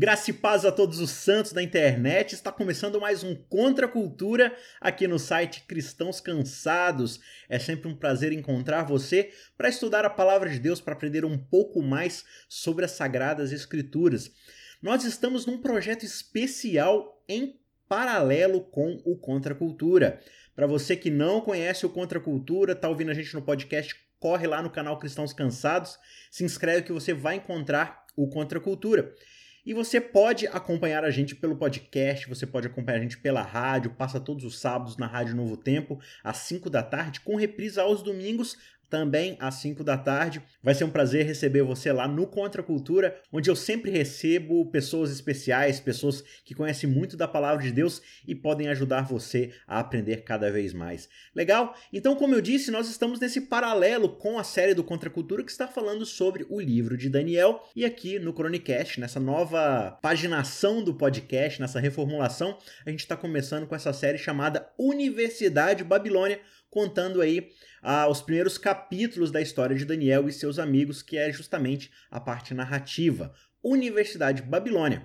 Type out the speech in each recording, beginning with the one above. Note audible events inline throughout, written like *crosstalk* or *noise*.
Graça e paz a todos os santos da internet. Está começando mais um Contra Cultura aqui no site Cristãos Cansados. É sempre um prazer encontrar você para estudar a palavra de Deus, para aprender um pouco mais sobre as sagradas escrituras. Nós estamos num projeto especial em paralelo com o Contra Cultura. Para você que não conhece o Contra Cultura, está ouvindo a gente no podcast, corre lá no canal Cristãos Cansados, se inscreve que você vai encontrar o Contra Cultura. E você pode acompanhar a gente pelo podcast, você pode acompanhar a gente pela rádio, passa todos os sábados na Rádio Novo Tempo, às 5 da tarde, com reprisa aos domingos, também às 5 da tarde. Vai ser um prazer receber você lá no Contra Cultura, onde eu sempre recebo pessoas especiais, pessoas que conhecem muito da palavra de Deus e podem ajudar você a aprender cada vez mais. Legal? Então, como eu disse, nós estamos nesse paralelo com a série do Contra Cultura que está falando sobre o livro de Daniel e aqui no Chronicast, nessa nova paginação do podcast, nessa reformulação, a gente está começando com essa série chamada Universidade Babilônia, contando aí ah, os primeiros capítulos da história de Daniel e seus amigos, que é justamente a parte narrativa. Universidade Babilônia.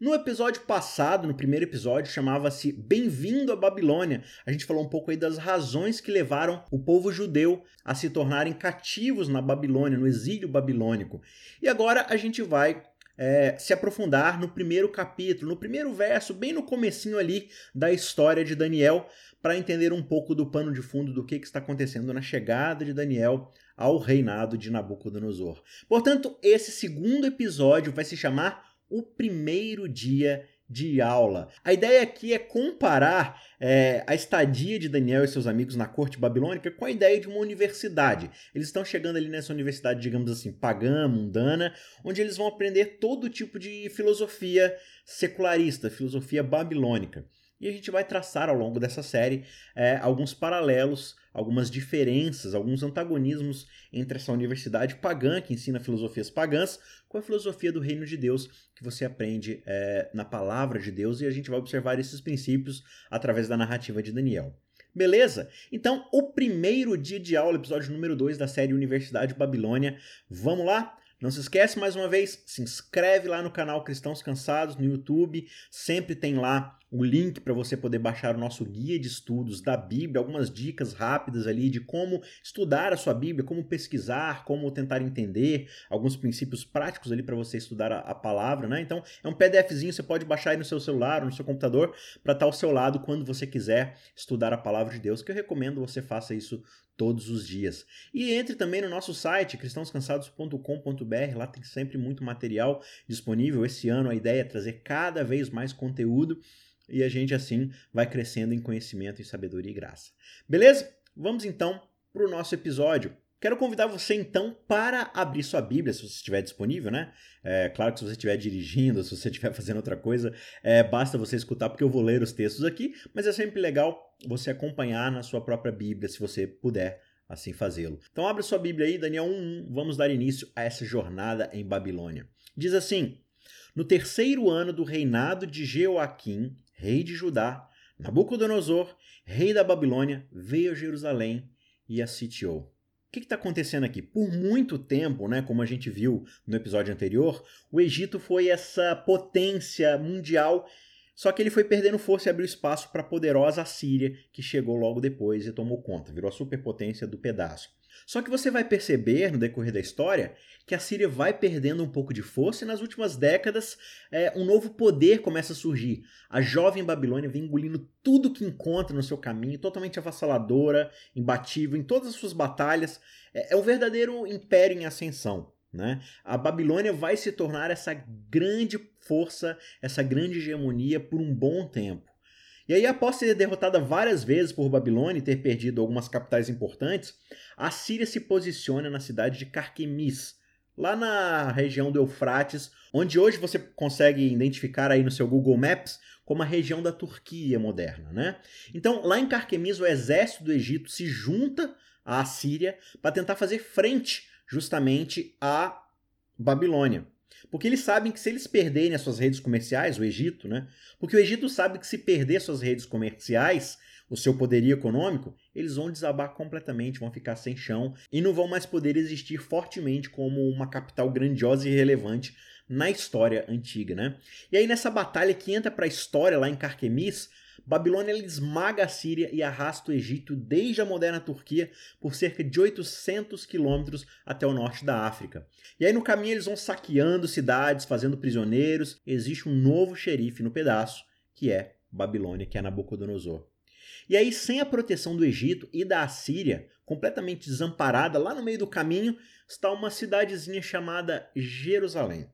No episódio passado, no primeiro episódio, chamava-se Bem-vindo à Babilônia. A gente falou um pouco aí das razões que levaram o povo judeu a se tornarem cativos na Babilônia, no exílio babilônico. E agora a gente vai é, se aprofundar no primeiro capítulo, no primeiro verso, bem no comecinho ali da história de Daniel, para entender um pouco do pano de fundo do que, que está acontecendo na chegada de Daniel ao reinado de Nabucodonosor. Portanto, esse segundo episódio vai se chamar O Primeiro Dia de aula. A ideia aqui é comparar é, a estadia de Daniel e seus amigos na corte babilônica com a ideia de uma universidade. Eles estão chegando ali nessa universidade, digamos assim, pagã, mundana, onde eles vão aprender todo tipo de filosofia secularista, filosofia babilônica. E a gente vai traçar ao longo dessa série é, alguns paralelos, algumas diferenças, alguns antagonismos entre essa universidade pagã, que ensina filosofias pagãs, com a filosofia do reino de Deus, que você aprende é, na palavra de Deus, e a gente vai observar esses princípios através da narrativa de Daniel. Beleza? Então, o primeiro dia de aula, episódio número 2 da série Universidade Babilônia. Vamos lá? Não se esquece mais uma vez, se inscreve lá no canal Cristãos Cansados no YouTube, sempre tem lá o link para você poder baixar o nosso guia de estudos da Bíblia, algumas dicas rápidas ali de como estudar a sua Bíblia, como pesquisar, como tentar entender, alguns princípios práticos ali para você estudar a, a, palavra, né? Então, é um PDFzinho, você pode baixar aí no seu celular no seu computador para estar ao seu lado quando você quiser estudar a palavra de Deus, que eu recomendo você faça isso todos os dias. E entre também no nosso site cristãoscansados.com.br, lá tem sempre muito material disponível. Esse ano a ideia é trazer cada vez mais conteúdo e a gente assim vai crescendo em conhecimento, em sabedoria e graça. Beleza? Vamos então para o nosso episódio. Quero convidar você então para abrir sua Bíblia, se você estiver disponível, né? É, claro que se você estiver dirigindo, se você estiver *laughs* fazendo outra coisa, é, basta você escutar, porque eu vou ler os textos aqui, mas é sempre legal você acompanhar na sua própria Bíblia, se você puder assim fazê-lo. Então abre sua Bíblia aí, Daniel 1.1, vamos dar início a essa jornada em Babilônia. Diz assim, no terceiro ano do reinado de Jeoaquim, rei de Judá, Nabucodonosor, rei da Babilônia, veio a Jerusalém e a sitiou. O que está acontecendo aqui? Por muito tempo, né, como a gente viu no episódio anterior, o Egito foi essa potência mundial, só que ele foi perdendo força e abriu espaço para a poderosa Assíria, que chegou logo depois e tomou conta, virou a superpotência do pedaço. Só que você vai perceber no decorrer da história que a Síria vai perdendo um pouco de força e nas últimas décadas é, um novo poder começa a surgir. A jovem Babilônia vem engolindo tudo que encontra no seu caminho, totalmente avassaladora, imbatível em todas as suas batalhas. É, é um verdadeiro império em ascensão. Né? A Babilônia vai se tornar essa grande força, essa grande hegemonia por um bom tempo. E aí, após ser derrotada várias vezes por Babilônia e ter perdido algumas capitais importantes, a Síria se posiciona na cidade de Carquemis, lá na região do Eufrates, onde hoje você consegue identificar aí no seu Google Maps como a região da Turquia moderna, né? Então, lá em Carquemis, o exército do Egito se junta à Síria para tentar fazer frente justamente à Babilônia. Porque eles sabem que se eles perderem as suas redes comerciais, o Egito, né? Porque o Egito sabe que se perder suas redes comerciais, o seu poderio econômico, eles vão desabar completamente, vão ficar sem chão e não vão mais poder existir fortemente como uma capital grandiosa e relevante na história antiga, né? E aí nessa batalha que entra para a história lá em Carquemis, Babilônia esmaga a Síria e arrasta o Egito desde a moderna Turquia por cerca de 800 quilômetros até o norte da África. E aí no caminho eles vão saqueando cidades, fazendo prisioneiros. Existe um novo xerife no pedaço, que é Babilônia, que é Nabucodonosor. E aí, sem a proteção do Egito e da Assíria, completamente desamparada, lá no meio do caminho, está uma cidadezinha chamada Jerusalém.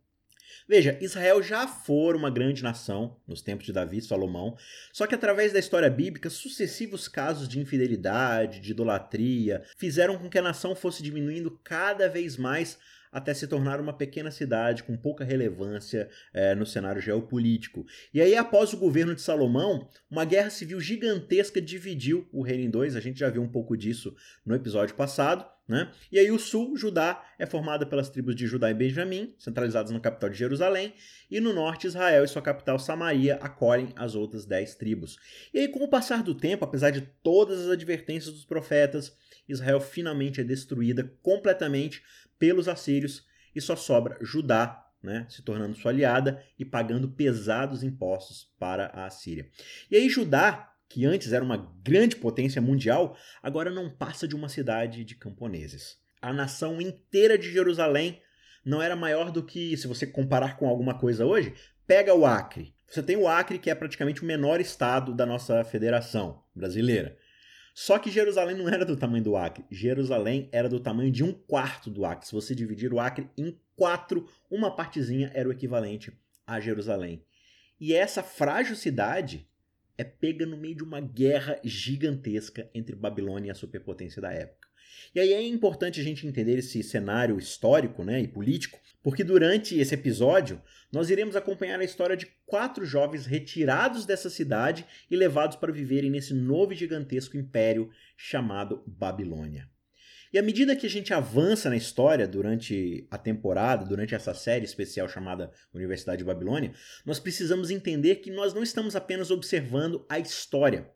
Veja, Israel já foi uma grande nação nos tempos de Davi e Salomão, só que através da história bíblica, sucessivos casos de infidelidade, de idolatria, fizeram com que a nação fosse diminuindo cada vez mais até se tornar uma pequena cidade com pouca relevância é, no cenário geopolítico. E aí, após o governo de Salomão, uma guerra civil gigantesca dividiu o reino em dois. A gente já viu um pouco disso no episódio passado. Né? E aí o sul, Judá, é formada pelas tribos de Judá e Benjamim, centralizadas na capital de Jerusalém, e no norte Israel e sua capital Samaria acolhem as outras dez tribos. E aí, com o passar do tempo, apesar de todas as advertências dos profetas, Israel finalmente é destruída completamente pelos assírios e só sobra Judá, né, se tornando sua aliada e pagando pesados impostos para a Assíria. E aí Judá, que antes era uma grande potência mundial, agora não passa de uma cidade de camponeses. A nação inteira de Jerusalém não era maior do que, se você comparar com alguma coisa hoje, pega o Acre. Você tem o Acre, que é praticamente o menor estado da nossa federação brasileira. Só que Jerusalém não era do tamanho do Acre. Jerusalém era do tamanho de um quarto do Acre. Se você dividir o Acre em quatro, uma partezinha era o equivalente a Jerusalém. E essa frágil cidade é pega no meio de uma guerra gigantesca entre Babilônia e a superpotência da época. E aí é importante a gente entender esse cenário histórico né, e político, porque durante esse episódio nós iremos acompanhar a história de quatro jovens retirados dessa cidade e levados para viverem nesse novo gigantesco império chamado Babilônia. E à medida que a gente avança na história durante a temporada, durante essa série especial chamada Universidade de Babilônia, nós precisamos entender que nós não estamos apenas observando a história,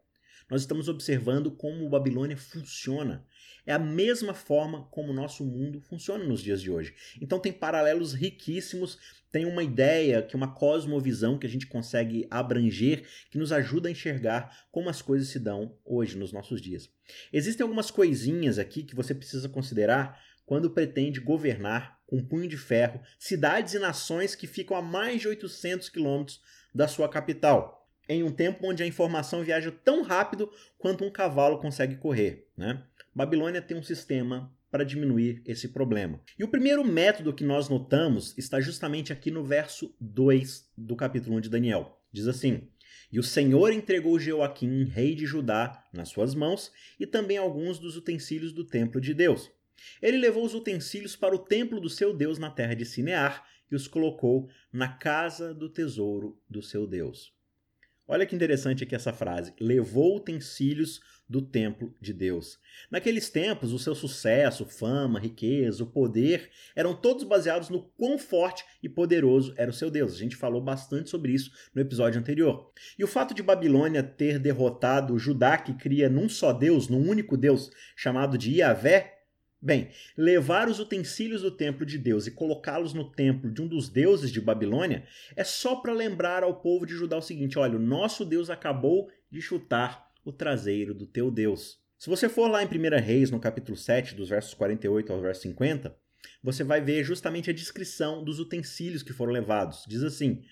nós estamos observando como Babilônia funciona. É a mesma forma como o nosso mundo funciona nos dias de hoje. Então tem paralelos riquíssimos, tem uma ideia, que uma cosmovisão que a gente consegue abranger, que nos ajuda a enxergar como as coisas se dão hoje nos nossos dias. Existem algumas coisinhas aqui que você precisa considerar quando pretende governar com punho de ferro cidades e nações que ficam a mais de 800 quilômetros da sua capital em um tempo onde a informação viaja tão rápido quanto um cavalo consegue correr. Né? Babilônia tem um sistema para diminuir esse problema. E o primeiro método que nós notamos está justamente aqui no verso 2 do capítulo 1 de Daniel. Diz assim: E o Senhor entregou Joaquim, rei de Judá, nas suas mãos, e também alguns dos utensílios do templo de Deus. Ele levou os utensílios para o templo do seu Deus na terra de Sinear e os colocou na casa do tesouro do seu Deus. Olha que interessante aqui essa frase. Levou utensílios do templo de Deus. Naqueles tempos, o seu sucesso, fama, riqueza, o poder eram todos baseados no quão forte e poderoso era o seu Deus. A gente falou bastante sobre isso no episódio anterior. E o fato de Babilônia ter derrotado Judá, que cria num só Deus, num único Deus, chamado de Iavé, Bem, levar os utensílios do templo de Deus e colocá-los no templo de um dos deuses de Babilônia é só para lembrar ao povo de Judá o seguinte: olha, o nosso Deus acabou de chutar o traseiro do teu Deus. Se você for lá em 1 Reis, no capítulo 7, dos versos 48 ao verso 50, você vai ver justamente a descrição dos utensílios que foram levados. Diz assim: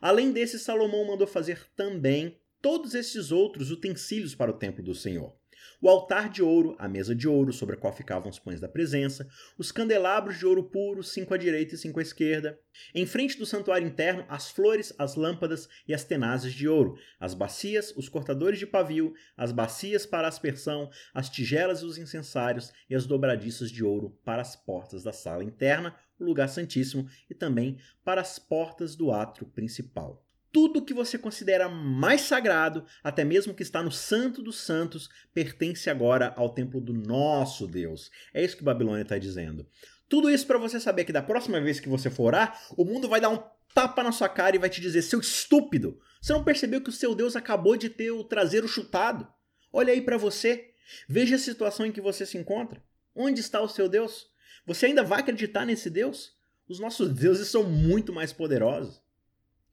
Além desse, Salomão mandou fazer também todos esses outros utensílios para o templo do Senhor o altar de ouro, a mesa de ouro sobre a qual ficavam os pães da presença, os candelabros de ouro puro, cinco à direita e cinco à esquerda. Em frente do santuário interno, as flores, as lâmpadas e as tenazes de ouro, as bacias, os cortadores de pavio, as bacias para aspersão, as tigelas e os incensários e as dobradiças de ouro para as portas da sala interna, o lugar santíssimo e também para as portas do átrio principal tudo que você considera mais sagrado, até mesmo que está no Santo dos Santos, pertence agora ao templo do nosso Deus. É isso que Babilônia está dizendo. Tudo isso para você saber que da próxima vez que você for orar, o mundo vai dar um tapa na sua cara e vai te dizer: seu estúpido, você não percebeu que o seu Deus acabou de ter o traseiro chutado? Olha aí para você. Veja a situação em que você se encontra. Onde está o seu Deus? Você ainda vai acreditar nesse Deus? Os nossos deuses são muito mais poderosos.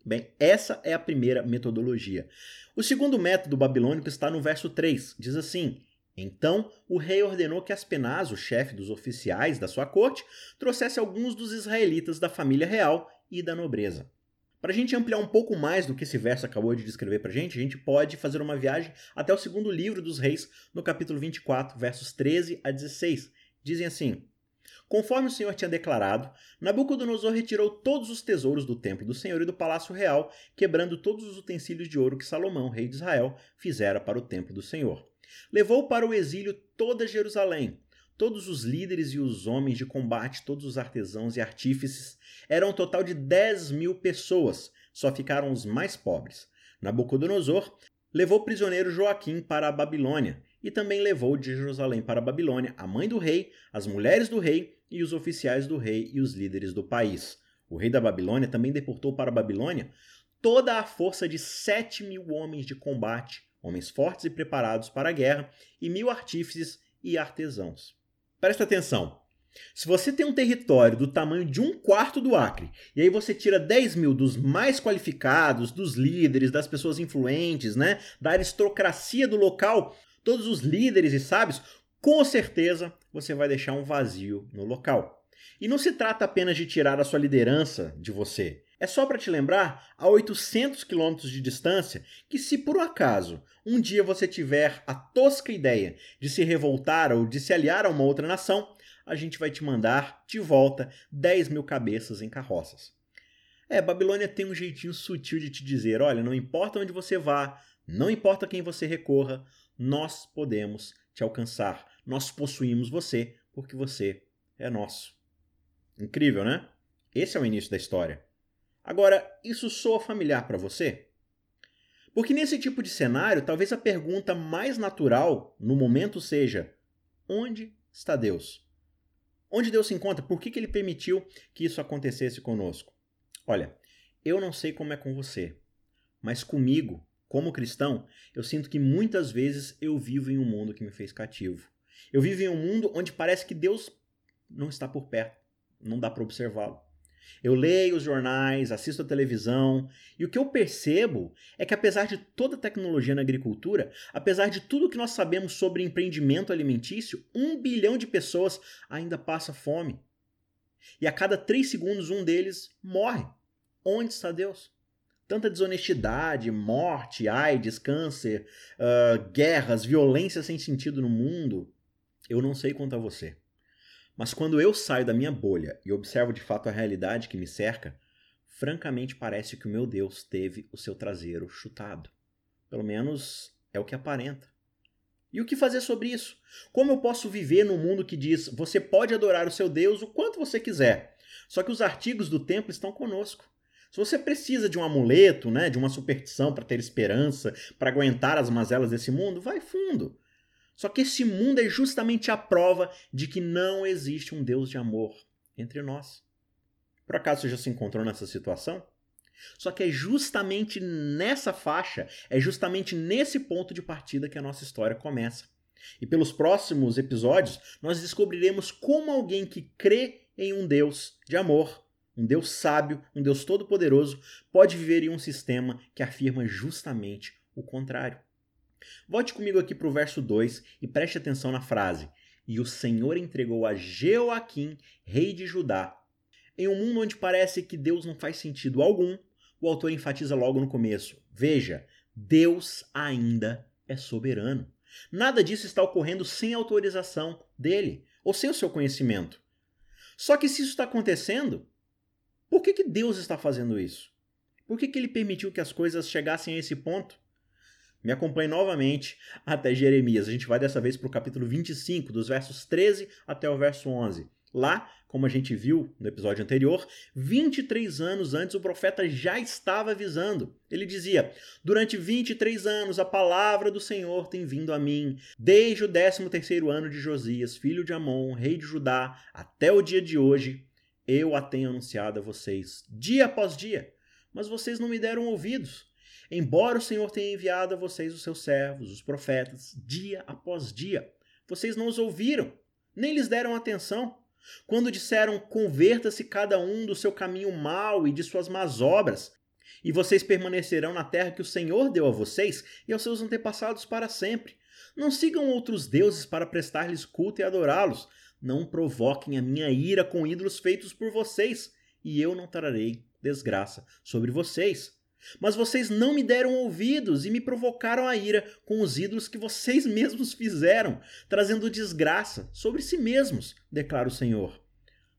Bem, essa é a primeira metodologia. O segundo método babilônico está no verso 3. Diz assim: Então o rei ordenou que Aspenaz, o chefe dos oficiais da sua corte, trouxesse alguns dos israelitas da família real e da nobreza. Para a gente ampliar um pouco mais do que esse verso acabou de descrever para a gente, a gente pode fazer uma viagem até o segundo livro dos reis, no capítulo 24, versos 13 a 16. Dizem assim: Conforme o Senhor tinha declarado, Nabucodonosor retirou todos os tesouros do templo do Senhor e do palácio real, quebrando todos os utensílios de ouro que Salomão, rei de Israel, fizera para o templo do Senhor. Levou para o exílio toda Jerusalém, todos os líderes e os homens de combate, todos os artesãos e artífices. Eram um total de 10 mil pessoas, só ficaram os mais pobres. Nabucodonosor levou prisioneiro Joaquim para a Babilônia e também levou de Jerusalém para a Babilônia a mãe do rei, as mulheres do rei e os oficiais do rei e os líderes do país. O rei da Babilônia também deportou para a Babilônia toda a força de sete mil homens de combate, homens fortes e preparados para a guerra, e mil artífices e artesãos. Presta atenção. Se você tem um território do tamanho de um quarto do Acre, e aí você tira 10 mil dos mais qualificados, dos líderes, das pessoas influentes, né, da aristocracia do local, todos os líderes e sábios, com certeza você vai deixar um vazio no local. E não se trata apenas de tirar a sua liderança de você. É só para te lembrar, a 800 quilômetros de distância, que se por um acaso um dia você tiver a tosca ideia de se revoltar ou de se aliar a uma outra nação, a gente vai te mandar de volta 10 mil cabeças em carroças. É, Babilônia tem um jeitinho sutil de te dizer: olha, não importa onde você vá, não importa quem você recorra, nós podemos te alcançar. Nós possuímos você porque você é nosso. Incrível, né? Esse é o início da história. Agora, isso soa familiar para você? Porque nesse tipo de cenário, talvez a pergunta mais natural no momento seja: onde está Deus? Onde Deus se encontra? Por que, que ele permitiu que isso acontecesse conosco? Olha, eu não sei como é com você, mas comigo como cristão, eu sinto que muitas vezes eu vivo em um mundo que me fez cativo. Eu vivo em um mundo onde parece que Deus não está por perto, não dá para observá-lo. Eu leio os jornais, assisto a televisão, e o que eu percebo é que, apesar de toda a tecnologia na agricultura, apesar de tudo que nós sabemos sobre empreendimento alimentício, um bilhão de pessoas ainda passa fome. E a cada três segundos, um deles morre. Onde está Deus? Tanta desonestidade, morte, AIDS, câncer, uh, guerras, violência sem sentido no mundo. Eu não sei quanto a você. Mas quando eu saio da minha bolha e observo de fato a realidade que me cerca, francamente parece que o meu Deus teve o seu traseiro chutado. Pelo menos é o que aparenta. E o que fazer sobre isso? Como eu posso viver num mundo que diz você pode adorar o seu Deus o quanto você quiser, só que os artigos do templo estão conosco? Se você precisa de um amuleto, né, de uma superstição para ter esperança, para aguentar as mazelas desse mundo, vai fundo. Só que esse mundo é justamente a prova de que não existe um Deus de amor entre nós. Por acaso você já se encontrou nessa situação? Só que é justamente nessa faixa, é justamente nesse ponto de partida que a nossa história começa. E pelos próximos episódios, nós descobriremos como alguém que crê em um Deus de amor um Deus sábio, um Deus todo-poderoso, pode viver em um sistema que afirma justamente o contrário. Volte comigo aqui para o verso 2 e preste atenção na frase: E o Senhor entregou a Jeoaquim, rei de Judá. Em um mundo onde parece que Deus não faz sentido algum, o autor enfatiza logo no começo: Veja, Deus ainda é soberano. Nada disso está ocorrendo sem autorização dele ou sem o seu conhecimento. Só que se isso está acontecendo, por que, que Deus está fazendo isso? Por que, que ele permitiu que as coisas chegassem a esse ponto? Me acompanhe novamente até Jeremias. A gente vai dessa vez para o capítulo 25, dos versos 13 até o verso 11. Lá, como a gente viu no episódio anterior, 23 anos antes o profeta já estava avisando. Ele dizia: Durante 23 anos a palavra do Senhor tem vindo a mim, desde o 13 terceiro ano de Josias, filho de Amon, rei de Judá, até o dia de hoje, eu a tenho anunciado a vocês dia após dia, mas vocês não me deram ouvidos. Embora o Senhor tenha enviado a vocês os seus servos, os profetas, dia após dia, vocês não os ouviram, nem lhes deram atenção. Quando disseram: Converta-se cada um do seu caminho mau e de suas más obras, e vocês permanecerão na terra que o Senhor deu a vocês e aos seus antepassados para sempre. Não sigam outros deuses para prestar-lhes culto e adorá-los. Não provoquem a minha ira com ídolos feitos por vocês, e eu não trarei desgraça sobre vocês. Mas vocês não me deram ouvidos e me provocaram a ira com os ídolos que vocês mesmos fizeram, trazendo desgraça sobre si mesmos, declara o Senhor.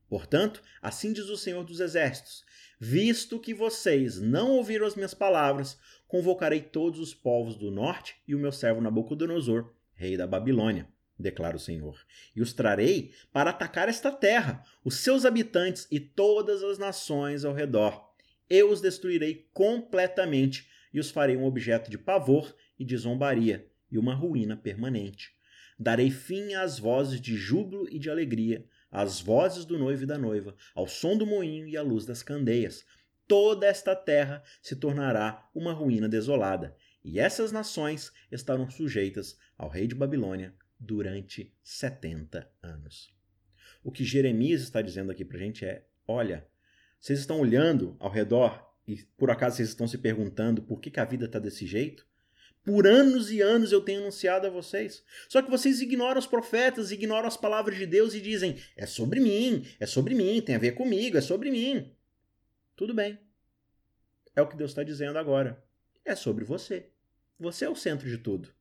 Portanto, assim diz o Senhor dos Exércitos: Visto que vocês não ouviram as minhas palavras, convocarei todos os povos do norte e o meu servo Nabucodonosor, rei da Babilônia, declara o Senhor, e os trarei para atacar esta terra, os seus habitantes e todas as nações ao redor eu os destruirei completamente e os farei um objeto de pavor e de zombaria e uma ruína permanente. Darei fim às vozes de júbilo e de alegria, às vozes do noivo e da noiva, ao som do moinho e à luz das candeias. Toda esta terra se tornará uma ruína desolada, e essas nações estarão sujeitas ao rei de Babilônia durante 70 anos. O que Jeremias está dizendo aqui para a gente é: olha, vocês estão olhando ao redor e por acaso vocês estão se perguntando por que, que a vida está desse jeito? Por anos e anos eu tenho anunciado a vocês. Só que vocês ignoram os profetas, ignoram as palavras de Deus e dizem: é sobre mim, é sobre mim, tem a ver comigo, é sobre mim. Tudo bem. É o que Deus está dizendo agora. É sobre você. Você é o centro de tudo.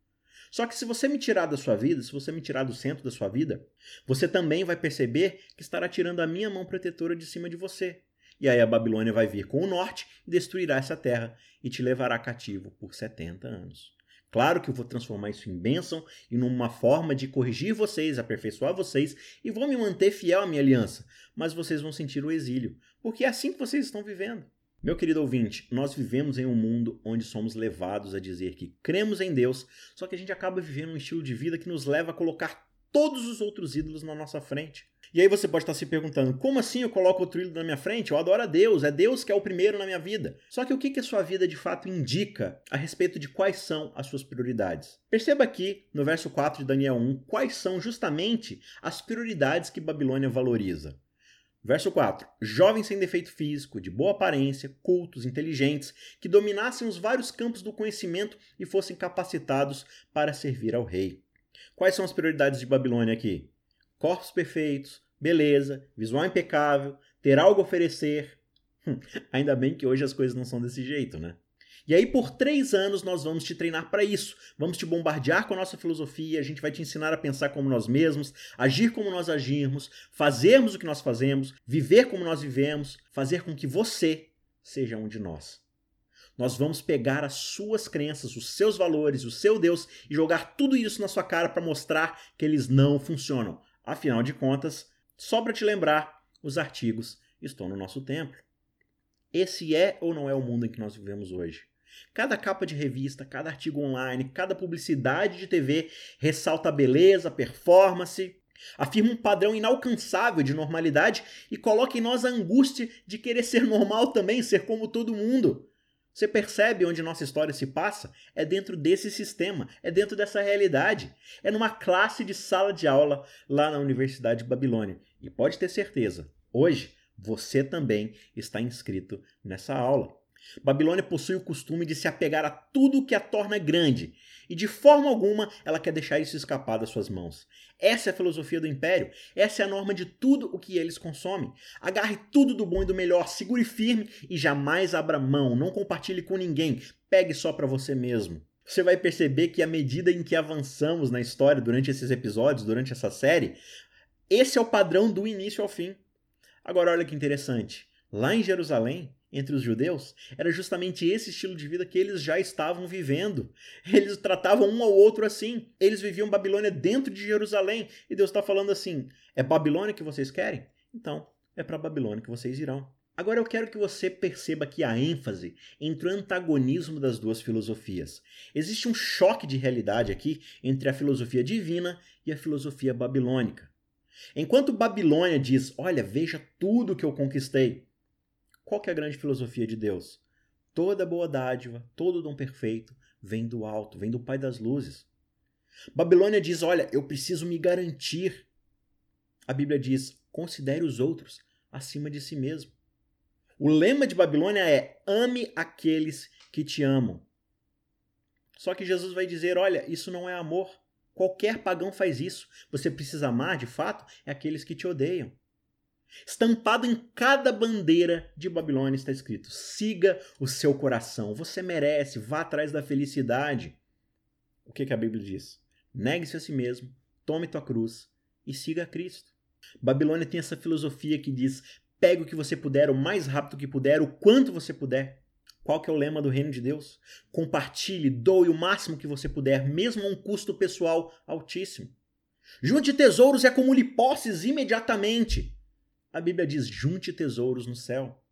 Só que se você me tirar da sua vida, se você me tirar do centro da sua vida, você também vai perceber que estará tirando a minha mão protetora de cima de você. E aí a Babilônia vai vir com o norte e destruirá essa terra e te levará cativo por 70 anos. Claro que eu vou transformar isso em bênção e numa forma de corrigir vocês, aperfeiçoar vocês e vou me manter fiel à minha aliança, mas vocês vão sentir o exílio, porque é assim que vocês estão vivendo. Meu querido ouvinte, nós vivemos em um mundo onde somos levados a dizer que cremos em Deus, só que a gente acaba vivendo um estilo de vida que nos leva a colocar todos os outros ídolos na nossa frente. E aí você pode estar se perguntando: como assim eu coloco outro ídolo na minha frente? Eu adoro a Deus, é Deus que é o primeiro na minha vida. Só que o que, que a sua vida de fato indica a respeito de quais são as suas prioridades? Perceba aqui, no verso 4 de Daniel 1, quais são justamente as prioridades que Babilônia valoriza. Verso 4: Jovens sem defeito físico, de boa aparência, cultos, inteligentes, que dominassem os vários campos do conhecimento e fossem capacitados para servir ao rei. Quais são as prioridades de Babilônia aqui? Corpos perfeitos, beleza, visual impecável, ter algo a oferecer. Hum, ainda bem que hoje as coisas não são desse jeito, né? E aí, por três anos, nós vamos te treinar para isso. Vamos te bombardear com a nossa filosofia, a gente vai te ensinar a pensar como nós mesmos, agir como nós agirmos, fazermos o que nós fazemos, viver como nós vivemos, fazer com que você seja um de nós. Nós vamos pegar as suas crenças, os seus valores, o seu Deus e jogar tudo isso na sua cara para mostrar que eles não funcionam. Afinal de contas, só para te lembrar, os artigos estão no nosso templo. Esse é ou não é o mundo em que nós vivemos hoje? Cada capa de revista, cada artigo online, cada publicidade de TV ressalta a beleza, a performance, afirma um padrão inalcançável de normalidade e coloca em nós a angústia de querer ser normal também, ser como todo mundo. Você percebe onde nossa história se passa? É dentro desse sistema, é dentro dessa realidade. É numa classe de sala de aula lá na Universidade de Babilônia. E pode ter certeza, hoje você também está inscrito nessa aula. Babilônia possui o costume de se apegar a tudo que a torna grande e de forma alguma ela quer deixar isso escapar das suas mãos. Essa é a filosofia do império, essa é a norma de tudo o que eles consomem. Agarre tudo do bom e do melhor, segure firme e jamais abra mão, não compartilhe com ninguém, pegue só para você mesmo. Você vai perceber que à medida em que avançamos na história durante esses episódios, durante essa série, esse é o padrão do início ao fim. Agora olha que interessante. Lá em Jerusalém, entre os judeus, era justamente esse estilo de vida que eles já estavam vivendo. Eles tratavam um ao outro assim. Eles viviam Babilônia dentro de Jerusalém. E Deus está falando assim: é Babilônia que vocês querem? Então, é para Babilônia que vocês irão. Agora eu quero que você perceba que a ênfase entre o antagonismo das duas filosofias. Existe um choque de realidade aqui entre a filosofia divina e a filosofia babilônica. Enquanto Babilônia diz: Olha, veja tudo que eu conquistei, qual que é a grande filosofia de Deus? Toda boa dádiva, todo dom perfeito vem do alto, vem do Pai das luzes. Babilônia diz: Olha, eu preciso me garantir. A Bíblia diz: considere os outros acima de si mesmo. O lema de Babilônia é: ame aqueles que te amam. Só que Jesus vai dizer: olha, isso não é amor. Qualquer pagão faz isso. Você precisa amar, de fato, é aqueles que te odeiam. Estampado em cada bandeira de Babilônia está escrito: siga o seu coração. Você merece, vá atrás da felicidade. O que, que a Bíblia diz? Negue-se a si mesmo, tome tua cruz e siga a Cristo. Babilônia tem essa filosofia que diz: pegue o que você puder, o mais rápido que puder, o quanto você puder. Qual que é o lema do reino de Deus? Compartilhe, doe o máximo que você puder, mesmo a um custo pessoal altíssimo. Junte tesouros e acumule posses imediatamente. A Bíblia diz: junte tesouros no céu.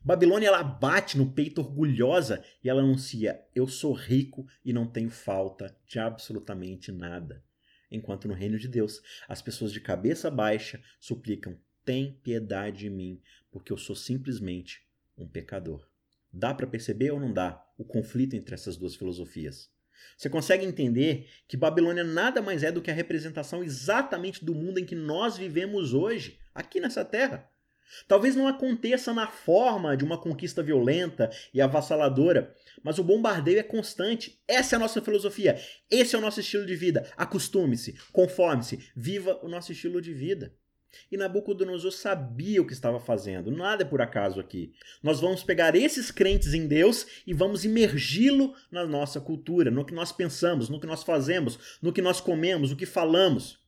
Babilônia ela bate no peito orgulhosa e ela anuncia: eu sou rico e não tenho falta de absolutamente nada. Enquanto no reino de Deus, as pessoas de cabeça baixa suplicam: tem piedade de mim, porque eu sou simplesmente um pecador. Dá para perceber ou não dá o conflito entre essas duas filosofias? Você consegue entender que Babilônia nada mais é do que a representação exatamente do mundo em que nós vivemos hoje, aqui nessa terra. Talvez não aconteça na forma de uma conquista violenta e avassaladora, mas o bombardeio é constante. Essa é a nossa filosofia, esse é o nosso estilo de vida. Acostume-se, conforme-se, viva o nosso estilo de vida. E Nabucodonosor sabia o que estava fazendo, nada é por acaso aqui. Nós vamos pegar esses crentes em Deus e vamos imergi-lo na nossa cultura, no que nós pensamos, no que nós fazemos, no que nós comemos, o que falamos.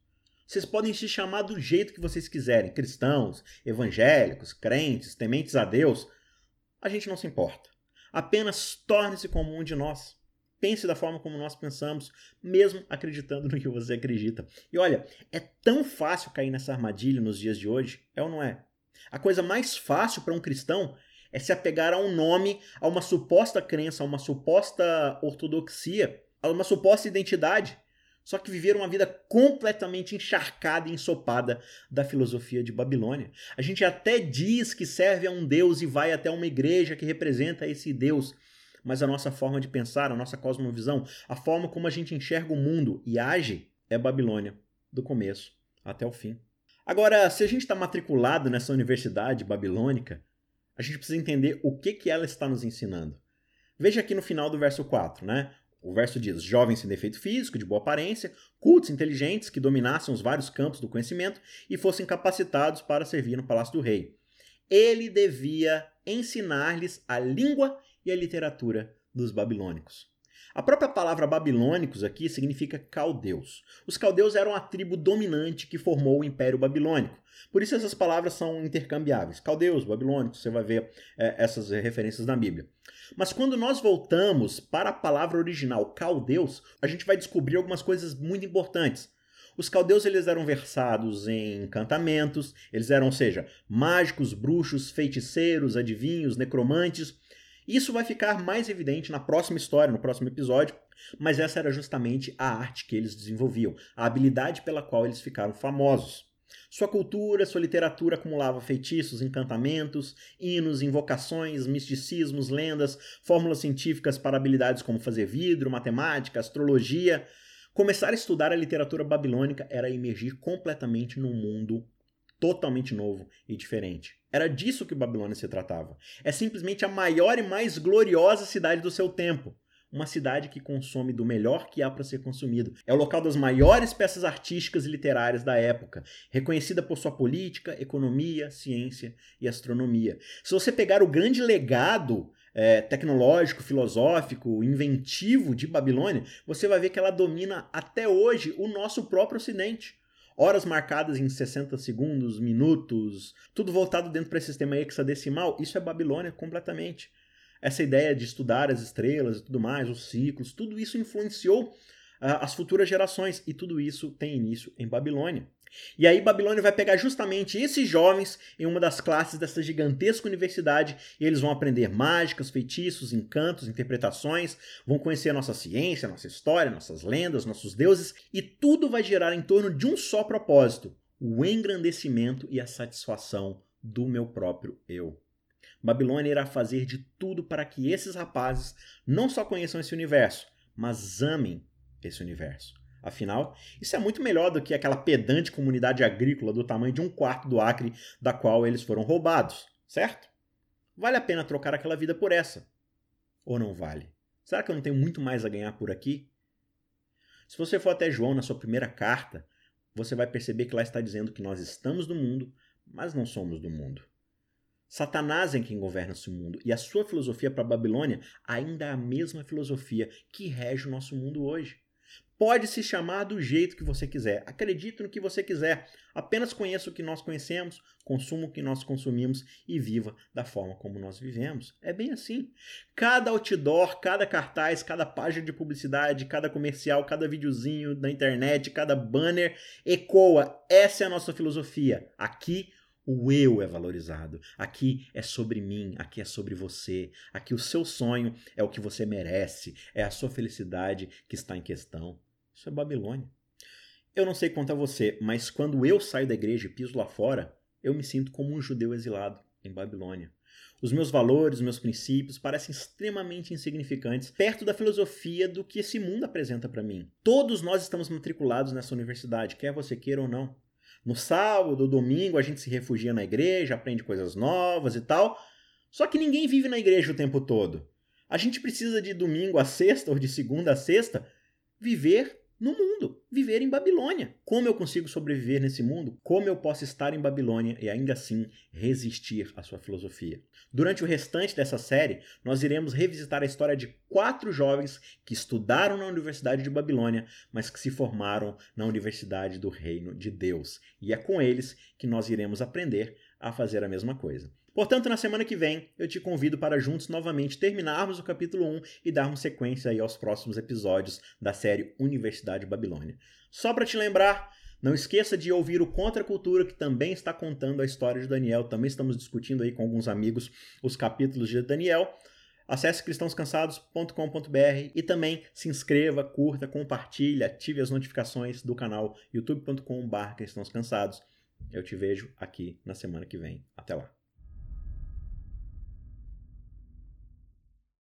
Vocês podem se chamar do jeito que vocês quiserem, cristãos, evangélicos, crentes, tementes a Deus. A gente não se importa. Apenas torne-se como um de nós. Pense da forma como nós pensamos, mesmo acreditando no que você acredita. E olha, é tão fácil cair nessa armadilha nos dias de hoje, é ou não é? A coisa mais fácil para um cristão é se apegar a um nome, a uma suposta crença, a uma suposta ortodoxia, a uma suposta identidade. Só que viveram uma vida completamente encharcada e ensopada da filosofia de Babilônia. A gente até diz que serve a um Deus e vai até uma igreja que representa esse Deus mas a nossa forma de pensar, a nossa cosmovisão, a forma como a gente enxerga o mundo e age é Babilônia, do começo até o fim. Agora, se a gente está matriculado nessa universidade babilônica, a gente precisa entender o que, que ela está nos ensinando. Veja aqui no final do verso 4, né? O verso diz: jovens sem defeito físico, de boa aparência, cultos inteligentes que dominassem os vários campos do conhecimento e fossem capacitados para servir no palácio do rei. Ele devia ensinar-lhes a língua e a literatura dos babilônicos. A própria palavra babilônicos aqui significa caldeus. Os caldeus eram a tribo dominante que formou o Império Babilônico. Por isso essas palavras são intercambiáveis. Caldeus, babilônicos, você vai ver é, essas referências na Bíblia. Mas quando nós voltamos para a palavra original, caldeus, a gente vai descobrir algumas coisas muito importantes. Os caldeus eles eram versados em encantamentos, eles eram, ou seja, mágicos, bruxos, feiticeiros, adivinhos, necromantes, isso vai ficar mais evidente na próxima história, no próximo episódio, mas essa era justamente a arte que eles desenvolviam, a habilidade pela qual eles ficaram famosos. Sua cultura, sua literatura acumulava feitiços, encantamentos, hinos, invocações, misticismos, lendas, fórmulas científicas para habilidades como fazer vidro, matemática, astrologia. Começar a estudar a literatura babilônica era emergir completamente num mundo totalmente novo e diferente. Era disso que Babilônia se tratava. É simplesmente a maior e mais gloriosa cidade do seu tempo. Uma cidade que consome do melhor que há para ser consumido. É o local das maiores peças artísticas e literárias da época, reconhecida por sua política, economia, ciência e astronomia. Se você pegar o grande legado é, tecnológico, filosófico, inventivo de Babilônia, você vai ver que ela domina até hoje o nosso próprio Ocidente horas marcadas em 60 segundos, minutos, tudo voltado dentro para esse sistema hexadecimal, isso é Babilônia completamente. Essa ideia de estudar as estrelas e tudo mais, os ciclos, tudo isso influenciou uh, as futuras gerações e tudo isso tem início em Babilônia. E aí Babilônia vai pegar justamente esses jovens em uma das classes dessa gigantesca universidade e eles vão aprender mágicas, feitiços, encantos, interpretações, vão conhecer a nossa ciência, nossa história, nossas lendas, nossos deuses e tudo vai girar em torno de um só propósito: o engrandecimento e a satisfação do meu próprio eu. Babilônia irá fazer de tudo para que esses rapazes não só conheçam esse universo, mas amem esse universo. Afinal, isso é muito melhor do que aquela pedante comunidade agrícola do tamanho de um quarto do Acre da qual eles foram roubados, certo? Vale a pena trocar aquela vida por essa? Ou não vale? Será que eu não tenho muito mais a ganhar por aqui? Se você for até João na sua primeira carta, você vai perceber que lá está dizendo que nós estamos no mundo, mas não somos do mundo. Satanás é quem governa esse mundo, e a sua filosofia para a Babilônia ainda é a mesma filosofia que rege o nosso mundo hoje. Pode se chamar do jeito que você quiser. Acredite no que você quiser. Apenas conheça o que nós conhecemos, consuma o que nós consumimos e viva da forma como nós vivemos. É bem assim. Cada outdoor, cada cartaz, cada página de publicidade, cada comercial, cada videozinho da internet, cada banner ecoa. Essa é a nossa filosofia. Aqui o eu é valorizado. Aqui é sobre mim, aqui é sobre você. Aqui o seu sonho é o que você merece, é a sua felicidade que está em questão. Isso é Babilônia. Eu não sei quanto a você, mas quando eu saio da igreja e piso lá fora, eu me sinto como um judeu exilado em Babilônia. Os meus valores, os meus princípios parecem extremamente insignificantes perto da filosofia do que esse mundo apresenta para mim. Todos nós estamos matriculados nessa universidade, quer você queira ou não. No sábado, domingo, a gente se refugia na igreja, aprende coisas novas e tal. Só que ninguém vive na igreja o tempo todo. A gente precisa de domingo a sexta ou de segunda a sexta viver no mundo, viver em Babilônia. Como eu consigo sobreviver nesse mundo? Como eu posso estar em Babilônia e ainda assim resistir à sua filosofia? Durante o restante dessa série, nós iremos revisitar a história de quatro jovens que estudaram na Universidade de Babilônia, mas que se formaram na Universidade do Reino de Deus. E é com eles que nós iremos aprender a fazer a mesma coisa. Portanto, na semana que vem, eu te convido para juntos novamente terminarmos o capítulo 1 e darmos sequência aí aos próximos episódios da série Universidade Babilônia. Só para te lembrar, não esqueça de ouvir o Contra a Cultura, que também está contando a história de Daniel. Também estamos discutindo aí com alguns amigos os capítulos de Daniel. Acesse cristãoscansados.com.br e também se inscreva, curta, compartilhe, ative as notificações do canal youtube.com.br cristãoscansados. Eu te vejo aqui na semana que vem. Até lá.